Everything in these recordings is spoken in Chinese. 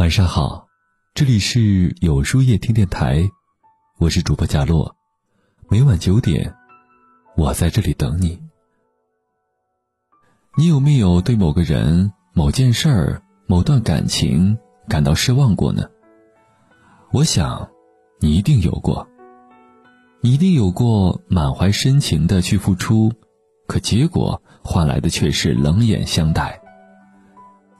晚上好，这里是有书夜听电台，我是主播贾洛，每晚九点，我在这里等你。你有没有对某个人、某件事儿、某段感情感到失望过呢？我想，你一定有过。你一定有过满怀深情的去付出，可结果换来的却是冷眼相待。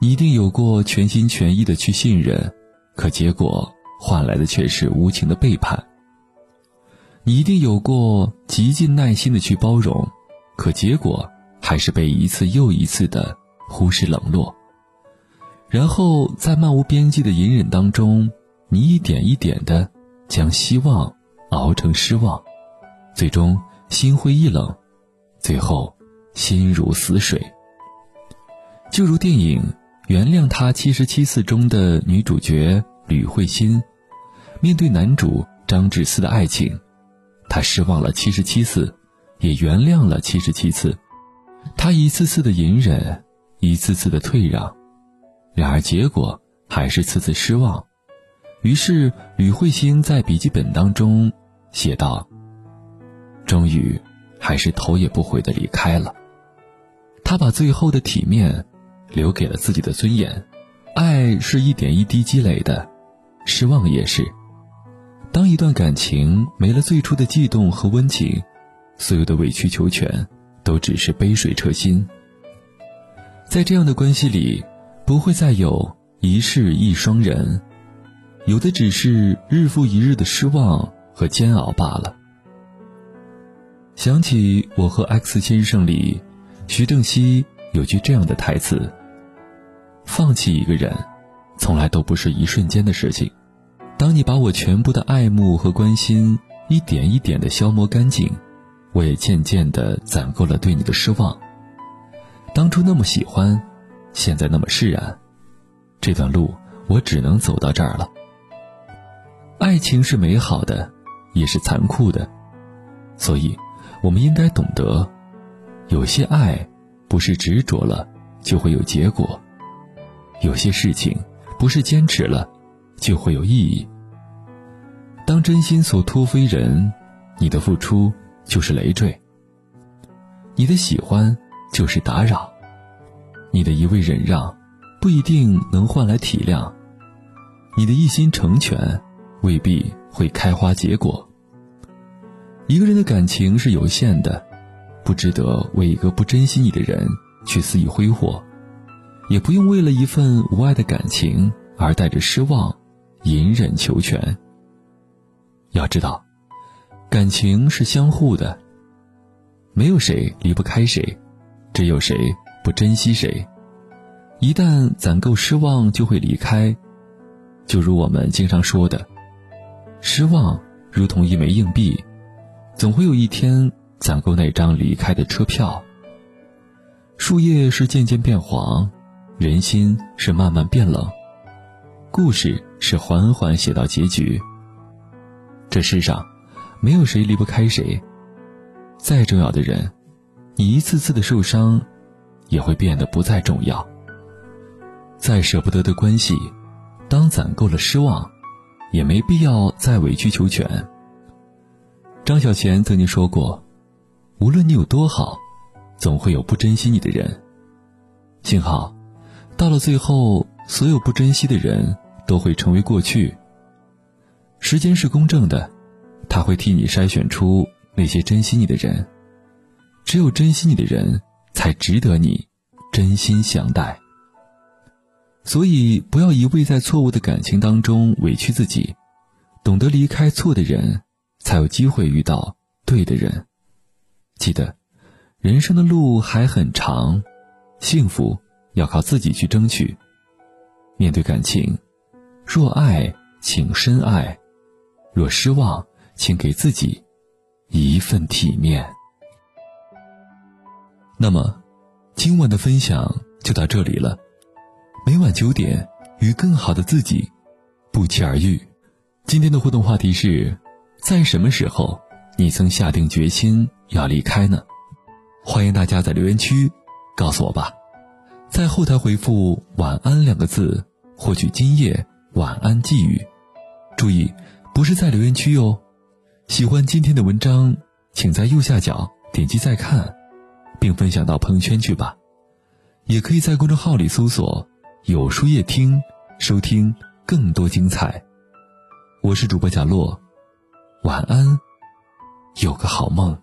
你一定有过全心全意的去信任，可结果换来的却是无情的背叛。你一定有过极尽耐心的去包容，可结果还是被一次又一次的忽视冷落。然后在漫无边际的隐忍当中，你一点一点的将希望。熬成失望，最终心灰意冷，最后心如死水。就如电影《原谅他七十七次》中的女主角吕慧欣，面对男主张志思的爱情，她失望了七十七次，也原谅了七十七次。她一次次的隐忍，一次次的退让，然而结果还是次次失望。于是吕慧欣在笔记本当中。写道：“终于，还是头也不回的离开了。他把最后的体面，留给了自己的尊严。爱是一点一滴积累的，失望也是。当一段感情没了最初的悸动和温情，所有的委曲求全，都只是杯水车薪。在这样的关系里，不会再有一世一双人，有的只是日复一日的失望。”和煎熬罢了。想起《我和 X 先生》里，徐正熙有句这样的台词：“放弃一个人，从来都不是一瞬间的事情。当你把我全部的爱慕和关心一点一点的消磨干净，我也渐渐的攒够了对你的失望。当初那么喜欢，现在那么释然，这段路我只能走到这儿了。爱情是美好的。”也是残酷的，所以，我们应该懂得，有些爱不是执着了就会有结果，有些事情不是坚持了就会有意义。当真心所托非人，你的付出就是累赘；你的喜欢就是打扰；你的一味忍让不一定能换来体谅；你的一心成全未必。会开花结果。一个人的感情是有限的，不值得为一个不珍惜你的人去肆意挥霍，也不用为了一份无爱的感情而带着失望隐忍求全。要知道，感情是相互的，没有谁离不开谁，只有谁不珍惜谁。一旦攒够失望，就会离开。就如我们经常说的。失望如同一枚硬币，总会有一天攒够那张离开的车票。树叶是渐渐变黄，人心是慢慢变冷，故事是缓缓写到结局。这世上，没有谁离不开谁。再重要的人，你一次次的受伤，也会变得不再重要。再舍不得的关系，当攒够了失望。也没必要再委曲求全。张小娴曾经说过：“无论你有多好，总会有不珍惜你的人。幸好，到了最后，所有不珍惜的人都会成为过去。时间是公正的，他会替你筛选出那些珍惜你的人。只有珍惜你的人，才值得你真心相待。”所以，不要一味在错误的感情当中委屈自己，懂得离开错的人，才有机会遇到对的人。记得，人生的路还很长，幸福要靠自己去争取。面对感情，若爱，请深爱；若失望，请给自己一份体面。那么，今晚的分享就到这里了。每晚九点，与更好的自己不期而遇。今天的互动话题是：在什么时候，你曾下定决心要离开呢？欢迎大家在留言区告诉我吧。在后台回复“晚安”两个字，获取今夜晚安寄语。注意，不是在留言区哟。喜欢今天的文章，请在右下角点击再看，并分享到朋友圈去吧。也可以在公众号里搜索“有书夜听”，收听更多精彩。我是主播贾洛，晚安，有个好梦。